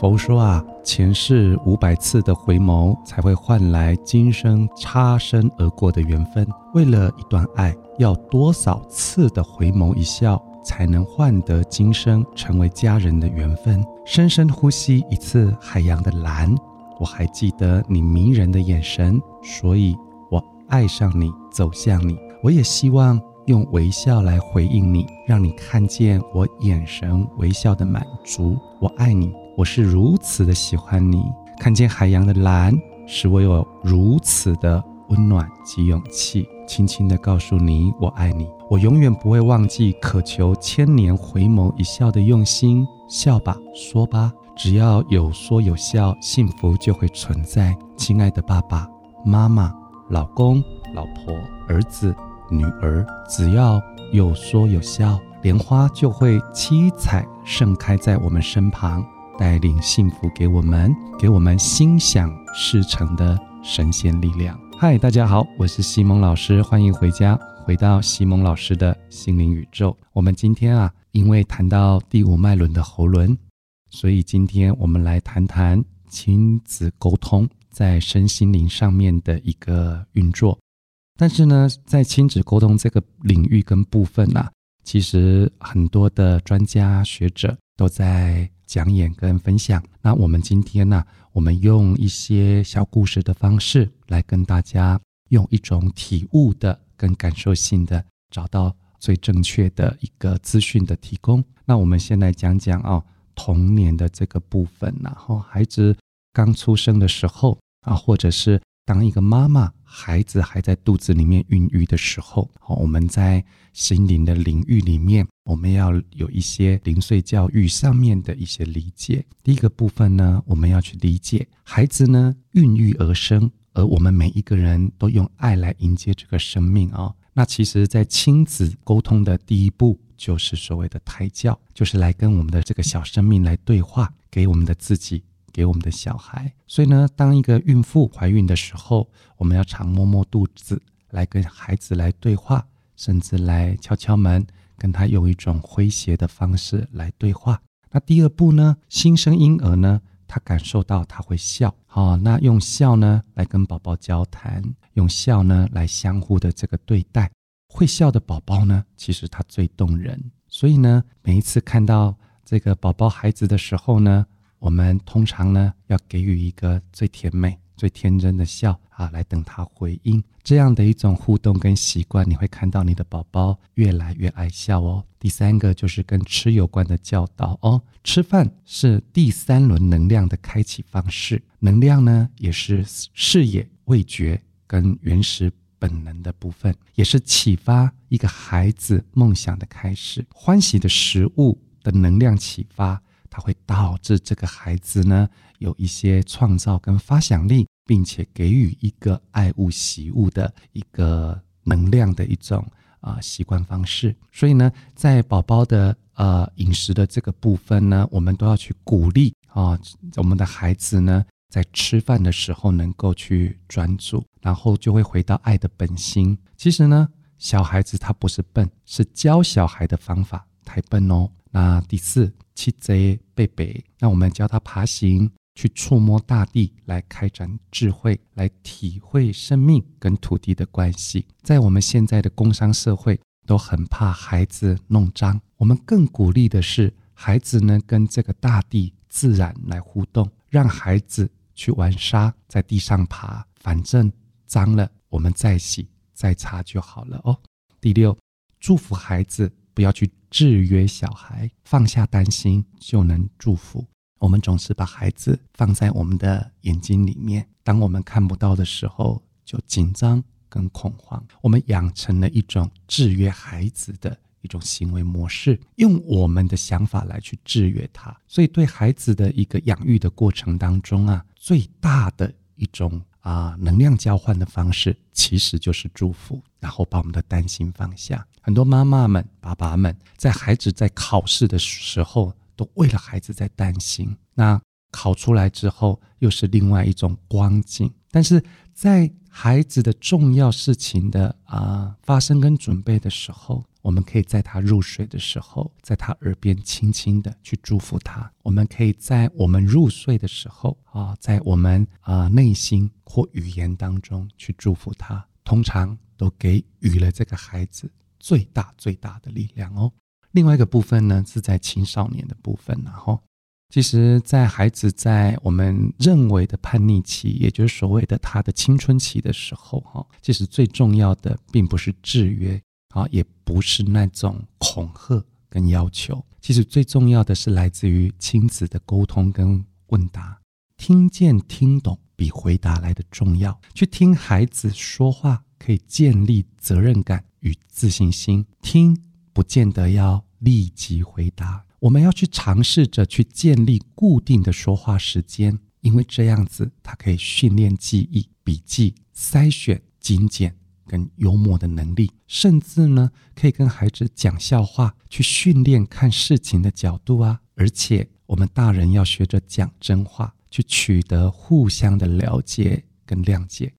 佛说啊，前世五百次的回眸，才会换来今生擦身而过的缘分。为了一段爱，要多少次的回眸一笑，才能换得今生成为家人的缘分？深深呼吸一次海洋的蓝，我还记得你迷人的眼神，所以我爱上你，走向你。我也希望用微笑来回应你，让你看见我眼神微笑的满足。我爱你。我是如此的喜欢你，看见海洋的蓝，使我有如此的温暖及勇气，轻轻的告诉你我爱你。我永远不会忘记渴求千年回眸一笑的用心。笑吧，说吧，只要有说有笑，幸福就会存在。亲爱的爸爸妈妈、老公、老婆、儿子、女儿，只要有说有笑，莲花就会七彩盛开在我们身旁。带领幸福给我们，给我们心想事成的神仙力量。嗨，大家好，我是西蒙老师，欢迎回家，回到西蒙老师的心灵宇宙。我们今天啊，因为谈到第五脉轮的喉轮，所以今天我们来谈谈亲子沟通在身心灵上面的一个运作。但是呢，在亲子沟通这个领域跟部分呢，其实很多的专家学者都在。讲演跟分享，那我们今天呢，我们用一些小故事的方式来跟大家用一种体悟的跟感受性的，找到最正确的一个资讯的提供。那我们先来讲讲哦，童年的这个部分，然后孩子刚出生的时候啊，或者是。当一个妈妈孩子还在肚子里面孕育的时候，好，我们在心灵的领域里面，我们要有一些零碎教育上面的一些理解。第一个部分呢，我们要去理解孩子呢孕育而生，而我们每一个人都用爱来迎接这个生命啊。那其实，在亲子沟通的第一步，就是所谓的胎教，就是来跟我们的这个小生命来对话，给我们的自己。给我们的小孩，所以呢，当一个孕妇怀孕的时候，我们要常摸摸肚子，来跟孩子来对话，甚至来敲敲门，跟他用一种诙谐的方式来对话。那第二步呢，新生婴儿呢，他感受到他会笑，好，那用笑呢来跟宝宝交谈，用笑呢来相互的这个对待。会笑的宝宝呢，其实他最动人。所以呢，每一次看到这个宝宝孩子的时候呢。我们通常呢，要给予一个最甜美、最天真的笑啊，来等他回应。这样的一种互动跟习惯，你会看到你的宝宝越来越爱笑哦。第三个就是跟吃有关的教导哦，吃饭是第三轮能量的开启方式，能量呢也是视野、味觉跟原始本能的部分，也是启发一个孩子梦想的开始。欢喜的食物的能量启发。它会导致这个孩子呢有一些创造跟发想力，并且给予一个爱物喜物的一个能量的一种啊习惯方式。所以呢，在宝宝的呃饮食的这个部分呢，我们都要去鼓励啊，我们的孩子呢在吃饭的时候能够去专注，然后就会回到爱的本心。其实呢，小孩子他不是笨，是教小孩的方法太笨哦。那第四。七贼贝贝，那我们教他爬行，去触摸大地，来开展智慧，来体会生命跟土地的关系。在我们现在的工商社会，都很怕孩子弄脏，我们更鼓励的是孩子呢跟这个大地自然来互动，让孩子去玩沙，在地上爬，反正脏了我们再洗再擦就好了哦。第六，祝福孩子。不要去制约小孩，放下担心就能祝福。我们总是把孩子放在我们的眼睛里面，当我们看不到的时候，就紧张跟恐慌。我们养成了一种制约孩子的一种行为模式，用我们的想法来去制约他。所以，对孩子的一个养育的过程当中啊，最大的一种。啊，能量交换的方式其实就是祝福，然后把我们的担心放下。很多妈妈们、爸爸们在孩子在考试的时候，都为了孩子在担心。那考出来之后，又是另外一种光景。但是在孩子的重要事情的啊发生跟准备的时候，我们可以在他入睡的时候，在他耳边轻轻的去祝福他。我们可以在我们入睡的时候啊，在我们啊内心或语言当中去祝福他。通常都给予了这个孩子最大最大的力量哦。另外一个部分呢，是在青少年的部分，然后。其实，在孩子在我们认为的叛逆期，也就是所谓的他的青春期的时候，哈，其实最重要的并不是制约啊，也不是那种恐吓跟要求。其实最重要的是来自于亲子的沟通跟问答，听见听懂比回答来的重要。去听孩子说话，可以建立责任感与自信心。听不见得要立即回答。我们要去尝试着去建立固定的说话时间，因为这样子，它可以训练记忆、笔记、筛选、精简跟幽默的能力，甚至呢，可以跟孩子讲笑话，去训练看事情的角度啊。而且，我们大人要学着讲真话，去取得互相的了解跟谅解。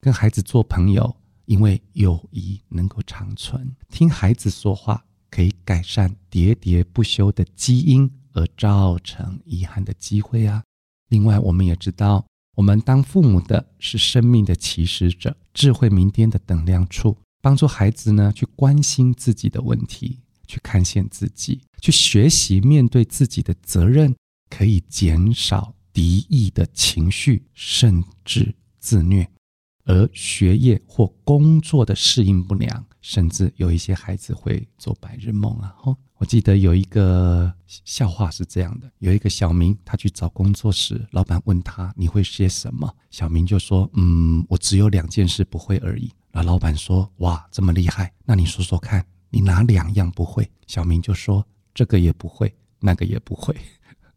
跟孩子做朋友，因为友谊能够长存。听孩子说话。可以改善喋喋不休的基因而造成遗憾的机会啊！另外，我们也知道，我们当父母的是生命的起始者，智慧明天的等量处，帮助孩子呢去关心自己的问题，去看见自己，去学习面对自己的责任，可以减少敌意的情绪，甚至自虐。而学业或工作的适应不良，甚至有一些孩子会做白日梦啊！吼，我记得有一个笑话是这样的：有一个小明，他去找工作时，老板问他你会些什么？小明就说：“嗯，我只有两件事不会而已。”那老板说：“哇，这么厉害，那你说说看，你哪两样不会？”小明就说：“这个也不会，那个也不会。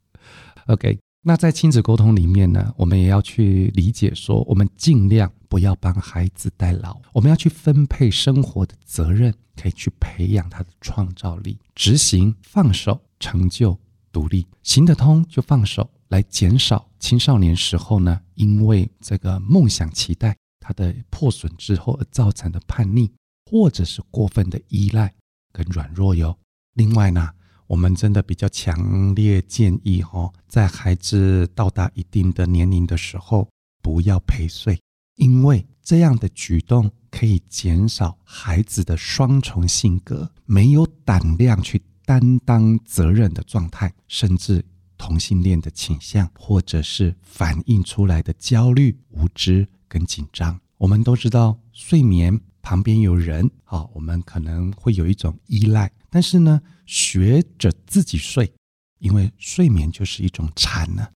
”OK。那在亲子沟通里面呢，我们也要去理解说，我们尽量不要帮孩子代劳，我们要去分配生活的责任，可以去培养他的创造力，执行放手成就独立，行得通就放手，来减少青少年时候呢，因为这个梦想期待他的破损之后而造成的叛逆，或者是过分的依赖跟软弱哟。另外呢。我们真的比较强烈建议哈，在孩子到达一定的年龄的时候，不要陪睡，因为这样的举动可以减少孩子的双重性格，没有胆量去担当责任的状态，甚至同性恋的倾向，或者是反映出来的焦虑、无知跟紧张。我们都知道，睡眠旁边有人，好，我们可能会有一种依赖。但是呢，学着自己睡，因为睡眠就是一种禅呢，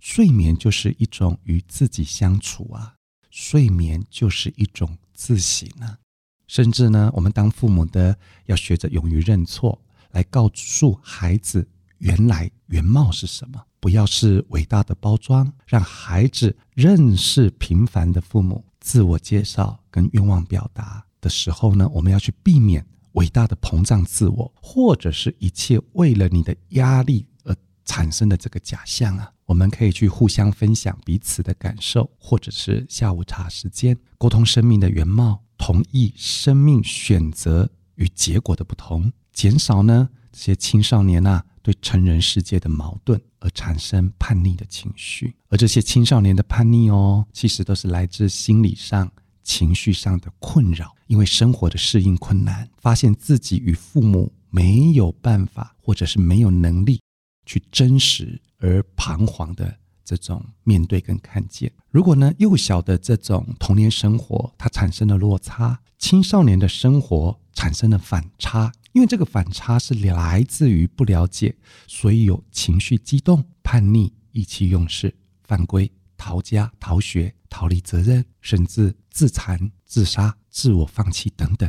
睡眠就是一种与自己相处啊，睡眠就是一种自省啊。甚至呢，我们当父母的要学着勇于认错，来告诉孩子原来原貌是什么，不要是伟大的包装，让孩子认识平凡的父母。自我介绍跟愿望表达的时候呢，我们要去避免。伟大的膨胀自我，或者是一切为了你的压力而产生的这个假象啊，我们可以去互相分享彼此的感受，或者是下午茶时间沟通生命的原貌，同意生命选择与结果的不同，减少呢这些青少年啊对成人世界的矛盾而产生叛逆的情绪，而这些青少年的叛逆哦，其实都是来自心理上。情绪上的困扰，因为生活的适应困难，发现自己与父母没有办法，或者是没有能力去真实而彷徨的这种面对跟看见。如果呢，幼小的这种童年生活它产生了落差，青少年的生活产生了反差，因为这个反差是来自于不了解，所以有情绪激动、叛逆、意气用事、犯规。逃家、逃学、逃离责任，甚至自残、自杀、自我放弃等等。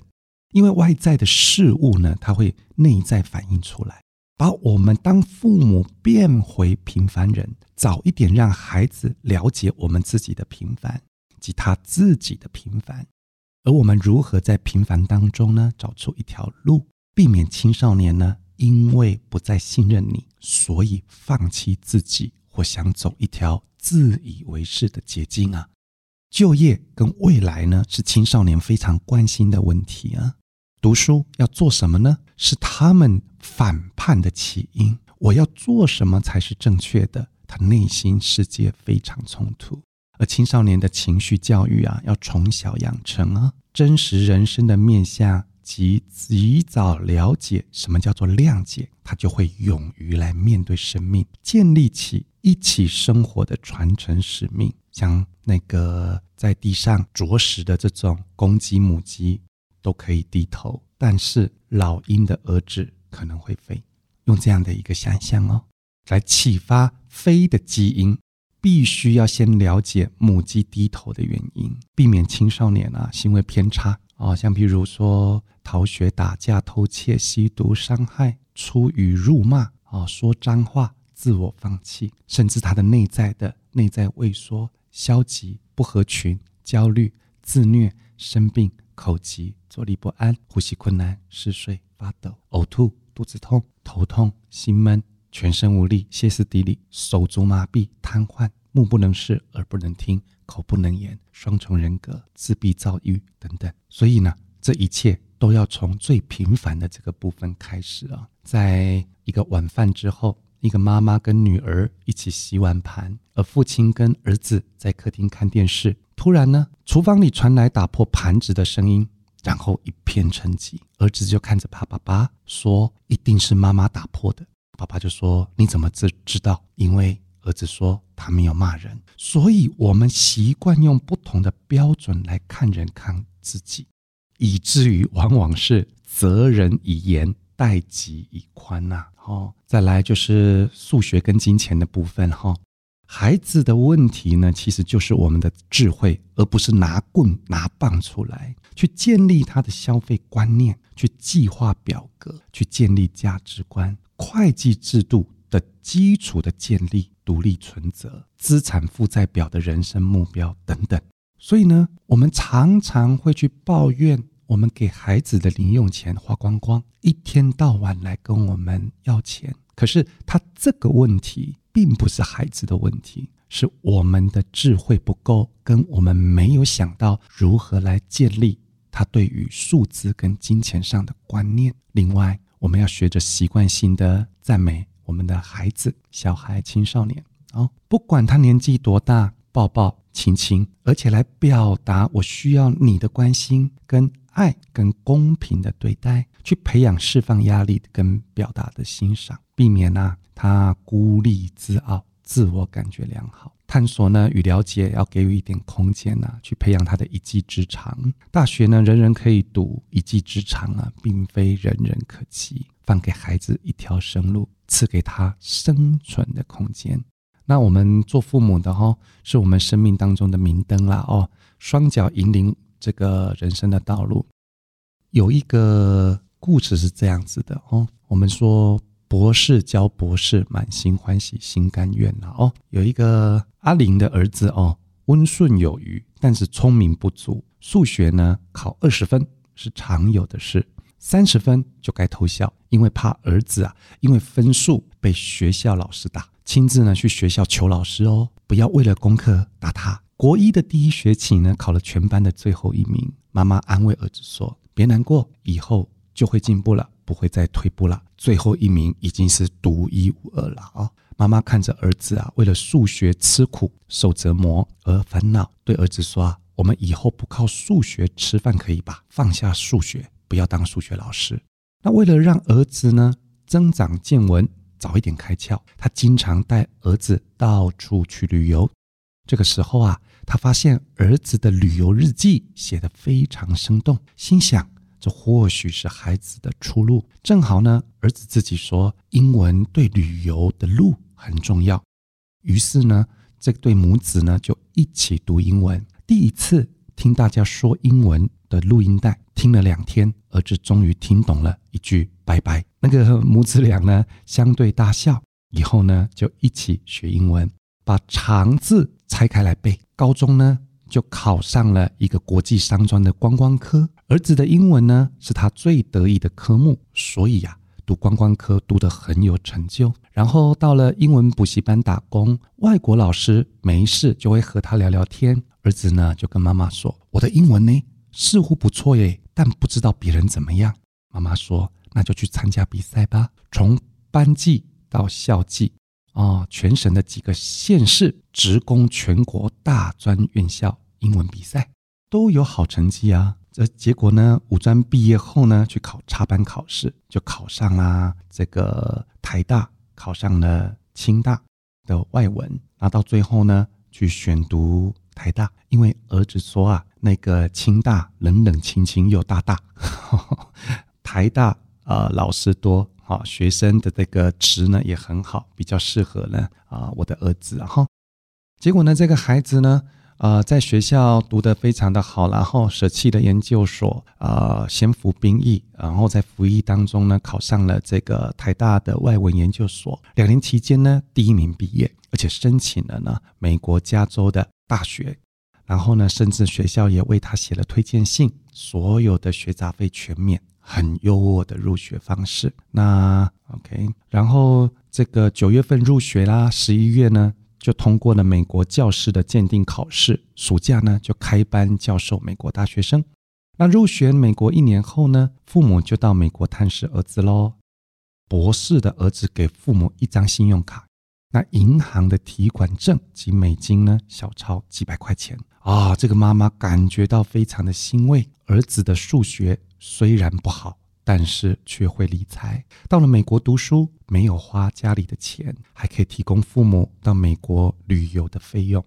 因为外在的事物呢，它会内在反映出来，把我们当父母变回平凡人，早一点让孩子了解我们自己的平凡及他自己的平凡，而我们如何在平凡当中呢，找出一条路，避免青少年呢，因为不再信任你，所以放弃自己。或想走一条自以为是的捷径啊！就业跟未来呢，是青少年非常关心的问题啊。读书要做什么呢？是他们反叛的起因。我要做什么才是正确的？他内心世界非常冲突。而青少年的情绪教育啊，要从小养成啊，真实人生的面相及及早了解什么叫做谅解，他就会勇于来面对生命，建立起一起生活的传承使命。像那个在地上啄食的这种公鸡、母鸡都可以低头，但是老鹰的儿子可能会飞。用这样的一个想象哦，来启发飞的基因，必须要先了解母鸡低头的原因，避免青少年啊行为偏差啊，像比如说逃学、打架、偷窃、吸毒、伤害、出语辱骂啊、说脏话、自我放弃，甚至他的内在的内在萎缩。消极、不合群、焦虑、自虐、生病、口疾、坐立不安、呼吸困难、嗜睡、发抖、呕吐、肚子痛、头痛、心闷、全身无力、歇斯底里、手足麻痹、瘫痪、目不能视、耳不能听、口不能言、双重人格、自闭、躁郁等等。所以呢，这一切都要从最平凡的这个部分开始啊，在一个晚饭之后。一个妈妈跟女儿一起洗碗盘，而父亲跟儿子在客厅看电视。突然呢，厨房里传来打破盘子的声音，然后一片沉寂。儿子就看着他爸爸说：“一定是妈妈打破的。”爸爸就说：“你怎么知知道？”因为儿子说他没有骂人。所以，我们习惯用不同的标准来看人看自己，以至于往往是责人以严。待己以宽呐，哦，再来就是数学跟金钱的部分哈。孩子的问题呢，其实就是我们的智慧，而不是拿棍拿棒出来去建立他的消费观念，去计划表格，去建立价值观、会计制度的基础的建立、独立存折、资产负债表的人生目标等等。所以呢，我们常常会去抱怨。我们给孩子的零用钱花光光，一天到晚来跟我们要钱。可是他这个问题并不是孩子的问题，是我们的智慧不够，跟我们没有想到如何来建立他对于数字跟金钱上的观念。另外，我们要学着习惯性的赞美我们的孩子、小孩、青少年哦，不管他年纪多大，抱抱亲亲，而且来表达我需要你的关心跟。爱跟公平的对待，去培养释放压力跟表达的欣赏，避免呢他孤立自傲，自我感觉良好。探索呢与了解要给予一点空间呐，去培养他的一技之长。大学呢人人可以读，一技之长啊并非人人可及。放给孩子一条生路，赐给他生存的空间。那我们做父母的哈，是我们生命当中的明灯啦哦，双脚引领。这个人生的道路有一个故事是这样子的哦。我们说博士教博士，满心欢喜心甘愿了哦。有一个阿玲的儿子哦，温顺有余，但是聪明不足。数学呢考二十分是常有的事，三十分就该偷笑，因为怕儿子啊，因为分数被学校老师打，亲自呢去学校求老师哦，不要为了功课打他。国一的第一学期呢，考了全班的最后一名。妈妈安慰儿子说：“别难过，以后就会进步了，不会再退步了。最后一名已经是独一无二了啊！”妈妈看着儿子啊，为了数学吃苦受折磨而烦恼，对儿子说：“啊，我们以后不靠数学吃饭可以吧？放下数学，不要当数学老师。”那为了让儿子呢增长见闻，早一点开窍，他经常带儿子到处去旅游。这个时候啊。他发现儿子的旅游日记写得非常生动，心想这或许是孩子的出路。正好呢，儿子自己说英文对旅游的路很重要，于是呢，这对母子呢就一起读英文。第一次听大家说英文的录音带，听了两天，儿子终于听懂了一句拜拜。那个母子俩呢相对大笑，以后呢就一起学英文，把长字拆开来背。高中呢，就考上了一个国际商专的观光科。儿子的英文呢，是他最得意的科目，所以呀，读观光科读得很有成就，然后到了英文补习班打工，外国老师没事就会和他聊聊天。儿子呢就跟妈妈说：“我的英文呢似乎不错耶，但不知道别人怎么样。”妈妈说：“那就去参加比赛吧，从班级到校际，哦，全省的几个县市职工全国大专院校英文比赛都有好成绩啊。”这结果呢？五专毕业后呢，去考插班考试，就考上啦这个台大，考上了清大的外文。那到最后呢，去选读台大，因为儿子说啊，那个清大冷冷清清又大大，台大呃老师多，啊学生的这个值呢也很好，比较适合呢啊我的儿子哈。结果呢，这个孩子呢。呃，在学校读得非常的好，然后舍弃了研究所，呃，先服兵役，然后在服役当中呢，考上了这个台大的外文研究所。两年期间呢，第一名毕业，而且申请了呢美国加州的大学，然后呢，甚至学校也为他写了推荐信，所有的学杂费全免，很优渥的入学方式。那 OK，然后这个九月份入学啦，十一月呢。就通过了美国教师的鉴定考试，暑假呢就开班教授美国大学生。那入学美国一年后呢，父母就到美国探视儿子喽。博士的儿子给父母一张信用卡，那银行的提款证及美金呢小钞几百块钱啊。这个妈妈感觉到非常的欣慰，儿子的数学虽然不好。但是却会理财，到了美国读书，没有花家里的钱，还可以提供父母到美国旅游的费用。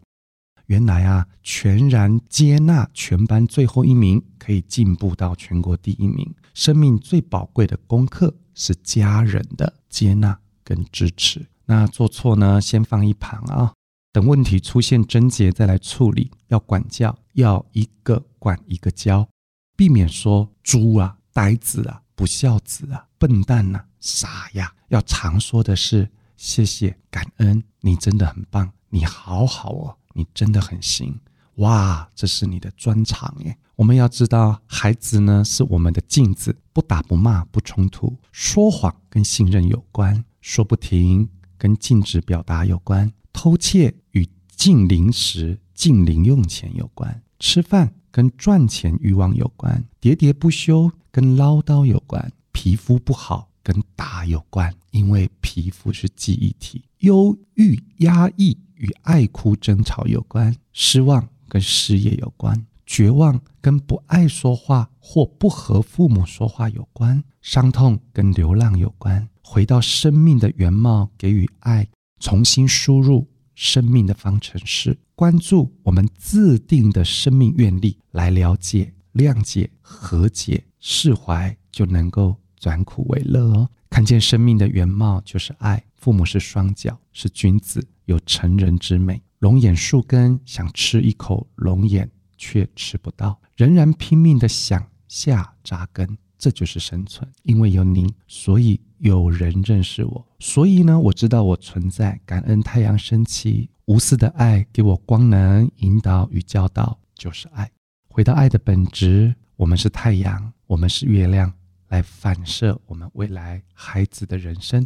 原来啊，全然接纳全班最后一名，可以进步到全国第一名。生命最宝贵的功课是家人的接纳跟支持。那做错呢，先放一旁啊，等问题出现症结再来处理。要管教，要一个管一个教，避免说猪啊、呆子啊。不孝子啊，笨蛋呐，傻呀！要常说的是谢谢、感恩，你真的很棒，你好好哦，你真的很行，哇，这是你的专长耶！我们要知道，孩子呢是我们的镜子，不打不骂不冲突，说谎跟信任有关，说不停跟禁止表达有关，偷窃与禁零食、禁零用钱有关，吃饭。跟赚钱欲望有关，喋喋不休跟唠叨有关，皮肤不好跟打有关，因为皮肤是记忆体。忧郁、压抑与爱哭争吵有关，失望跟事业有关，绝望跟不爱说话或不和父母说话有关，伤痛跟流浪有关。回到生命的原貌，给予爱，重新输入。生命的方程式，关注我们自定的生命愿力，来了解、谅解、和解、释怀，就能够转苦为乐哦。看见生命的原貌就是爱。父母是双脚，是君子，有成人之美。龙眼树根想吃一口龙眼，却吃不到，仍然拼命的想下扎根。这就是生存，因为有您，所以有人认识我，所以呢，我知道我存在。感恩太阳升起，无私的爱给我光能，引导与教导就是爱。回到爱的本质，我们是太阳，我们是月亮，来反射我们未来孩子的人生。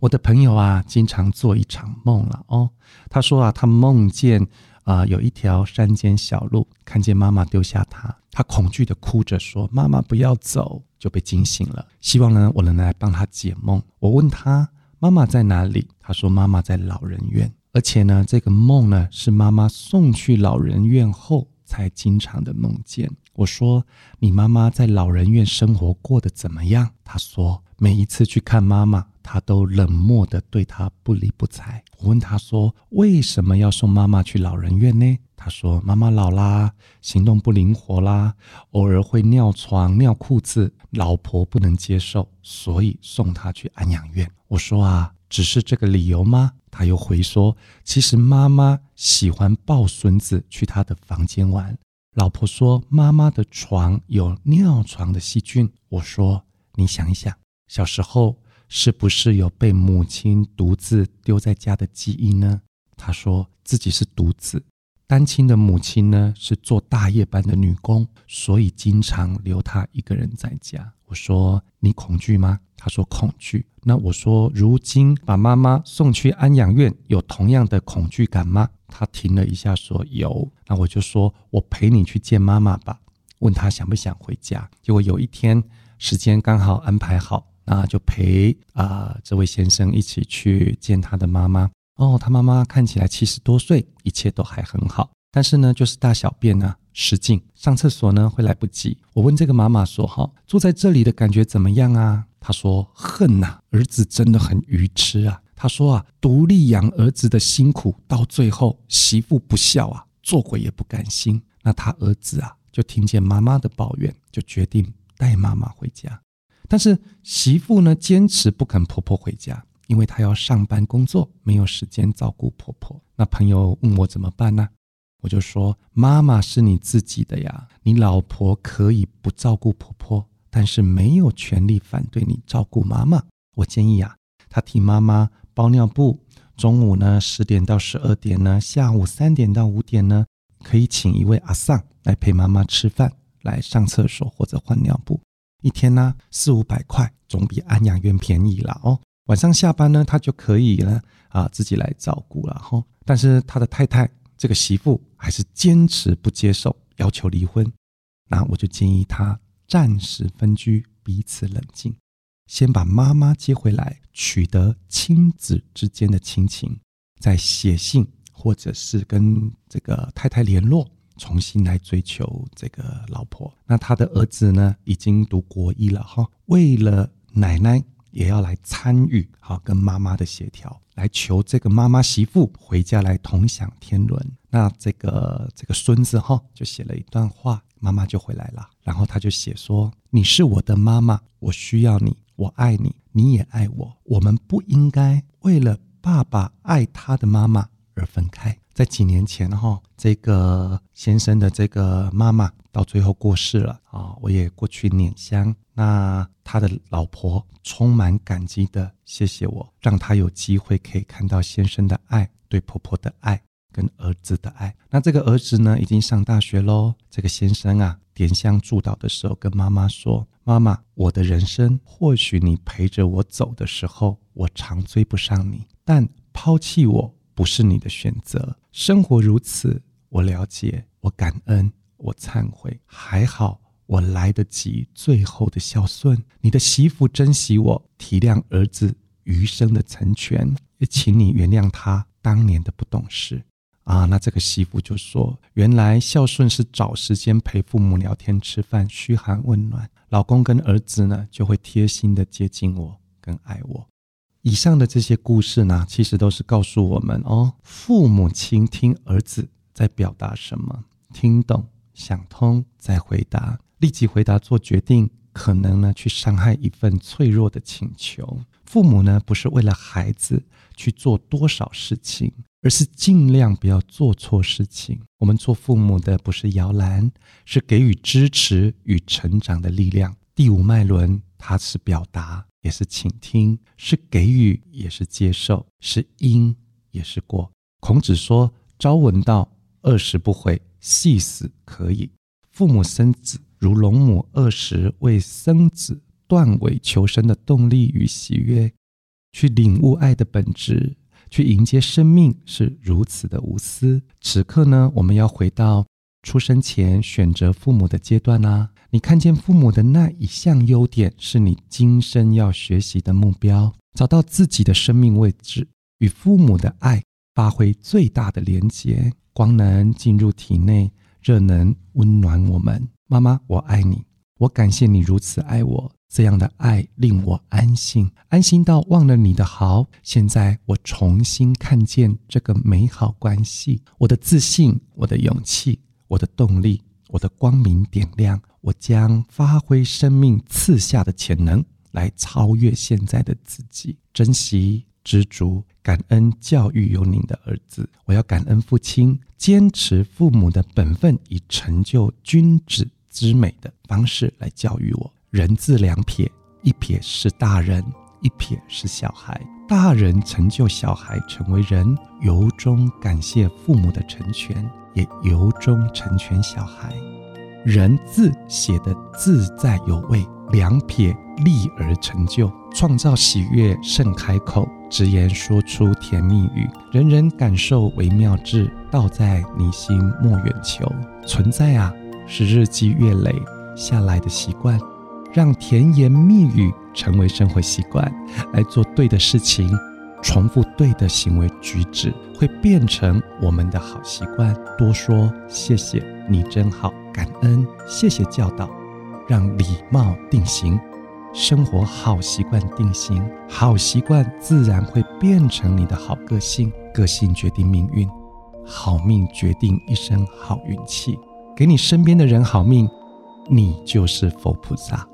我的朋友啊，经常做一场梦了哦。他说啊，他梦见。啊，有一条山间小路，看见妈妈丢下他，他恐惧的哭着说：“妈妈不要走。”就被惊醒了。希望呢，我能来帮他解梦。我问他妈妈在哪里，他说妈妈在老人院，而且呢，这个梦呢是妈妈送去老人院后才经常的梦见。我说：“你妈妈在老人院生活过得怎么样？”他说：“每一次去看妈妈。”他都冷漠的对他不理不睬。我问他说：“为什么要送妈妈去老人院呢？”他说：“妈妈老啦，行动不灵活啦，偶尔会尿床、尿裤子，老婆不能接受，所以送她去安养院。”我说：“啊，只是这个理由吗？”他又回说：“其实妈妈喜欢抱孙子去她的房间玩。”老婆说：“妈妈的床有尿床的细菌。”我说：“你想一想，小时候。”是不是有被母亲独自丢在家的记忆呢？他说自己是独子，单亲的母亲呢是做大夜班的女工，所以经常留他一个人在家。我说你恐惧吗？他说恐惧。那我说，如今把妈妈送去安养院，有同样的恐惧感吗？他停了一下，说有。那我就说，我陪你去见妈妈吧。问他想不想回家。结果有一天时间刚好安排好，那就陪啊这位先生一起去见他的妈妈。哦，他妈妈看起来七十多岁，一切都还很好。但是呢，就是大小便呢失禁，上厕所呢会来不及。我问这个妈妈说：“哈，住在这里的感觉怎么样啊？”她说：“恨呐，儿子真的很愚痴啊。”她说：“啊，独立养儿子的辛苦，到最后媳妇不孝啊，做鬼也不甘心。那他儿子啊，就听见妈妈的抱怨，就决定带妈妈回家。但是媳妇呢，坚持不肯婆婆回家。”因为她要上班工作，没有时间照顾婆婆。那朋友问我怎么办呢？我就说：妈妈是你自己的呀，你老婆可以不照顾婆婆，但是没有权利反对你照顾妈妈。我建议啊，她替妈妈包尿布。中午呢，十点到十二点呢，下午三点到五点呢，可以请一位阿桑来陪妈妈吃饭、来上厕所或者换尿布。一天呢，四五百块，总比安养院便宜了哦。晚上下班呢，他就可以了啊，自己来照顾了哈。但是他的太太这个媳妇还是坚持不接受，要求离婚。那我就建议他暂时分居，彼此冷静，先把妈妈接回来，取得亲子之间的亲情，再写信或者是跟这个太太联络，重新来追求这个老婆。那他的儿子呢，已经读国一了哈，为了奶奶。也要来参与，好跟妈妈的协调，来求这个妈妈媳妇回家来同享天伦。那这个这个孙子哈，就写了一段话，妈妈就回来了。然后他就写说：“你是我的妈妈，我需要你，我爱你，你也爱我。我们不应该为了爸爸爱他的妈妈而分开。”在几年前哈，这个先生的这个妈妈到最后过世了啊，我也过去拈香。那他的老婆充满感激的谢谢我，让他有机会可以看到先生的爱，对婆婆的爱跟儿子的爱。那这个儿子呢，已经上大学喽。这个先生啊，点香祝祷的时候跟妈妈说：“妈妈，我的人生或许你陪着我走的时候，我常追不上你，但抛弃我。”不是你的选择，生活如此，我了解，我感恩，我忏悔，还好我来得及最后的孝顺。你的媳妇珍惜我，体谅儿子余生的成全，也请你原谅他当年的不懂事啊。那这个媳妇就说，原来孝顺是找时间陪父母聊天、吃饭、嘘寒问暖，老公跟儿子呢就会贴心的接近我，跟爱我。以上的这些故事呢，其实都是告诉我们哦，父母亲听儿子在表达什么，听懂、想通再回答，立即回答做决定，可能呢去伤害一份脆弱的请求。父母呢不是为了孩子去做多少事情，而是尽量不要做错事情。我们做父母的不是摇篮，是给予支持与成长的力量。第五脉轮，它是表达。也是倾听，是给予，也是接受，是因，也是果。孔子说：“朝闻道，二十不悔，夕死可矣。”父母生子，如龙母二十为生子断尾求生的动力与喜悦，去领悟爱的本质，去迎接生命，是如此的无私。此刻呢，我们要回到出生前选择父母的阶段啦。你看见父母的那一项优点，是你今生要学习的目标。找到自己的生命位置，与父母的爱发挥最大的连结。光能进入体内，热能温暖我们。妈妈，我爱你，我感谢你如此爱我。这样的爱令我安心，安心到忘了你的好。现在我重新看见这个美好关系，我的自信，我的勇气，我的动力，我的光明点亮。我将发挥生命赐下的潜能，来超越现在的自己，珍惜、知足、感恩教育有您的儿子。我要感恩父亲，坚持父母的本分，以成就君子之美的方式来教育我。人字两撇，一撇是大人，一撇是小孩。大人成就小孩成为人，由衷感谢父母的成全，也由衷成全小孩。人字写的自在有味，两撇立而成就，创造喜悦，盛开口，直言说出甜蜜语，人人感受微妙智，道在你心莫远求。存在啊，是日积月累下来的习惯，让甜言蜜语成为生活习惯，来做对的事情。重复对的行为举止，会变成我们的好习惯。多说谢谢你真好，感恩谢谢教导，让礼貌定型，生活好习惯定型，好习惯自然会变成你的好个性。个性决定命运，好命决定一生好运气。给你身边的人好命，你就是佛菩萨。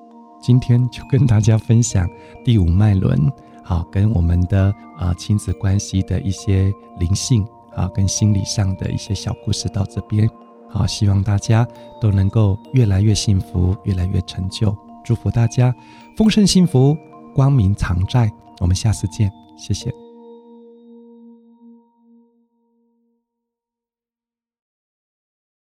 今天就跟大家分享第五脉轮。好，跟我们的啊亲子关系的一些灵性啊，跟心理上的一些小故事到这边，好，希望大家都能够越来越幸福，越来越成就，祝福大家丰盛幸福，光明常在。我们下次见，谢谢。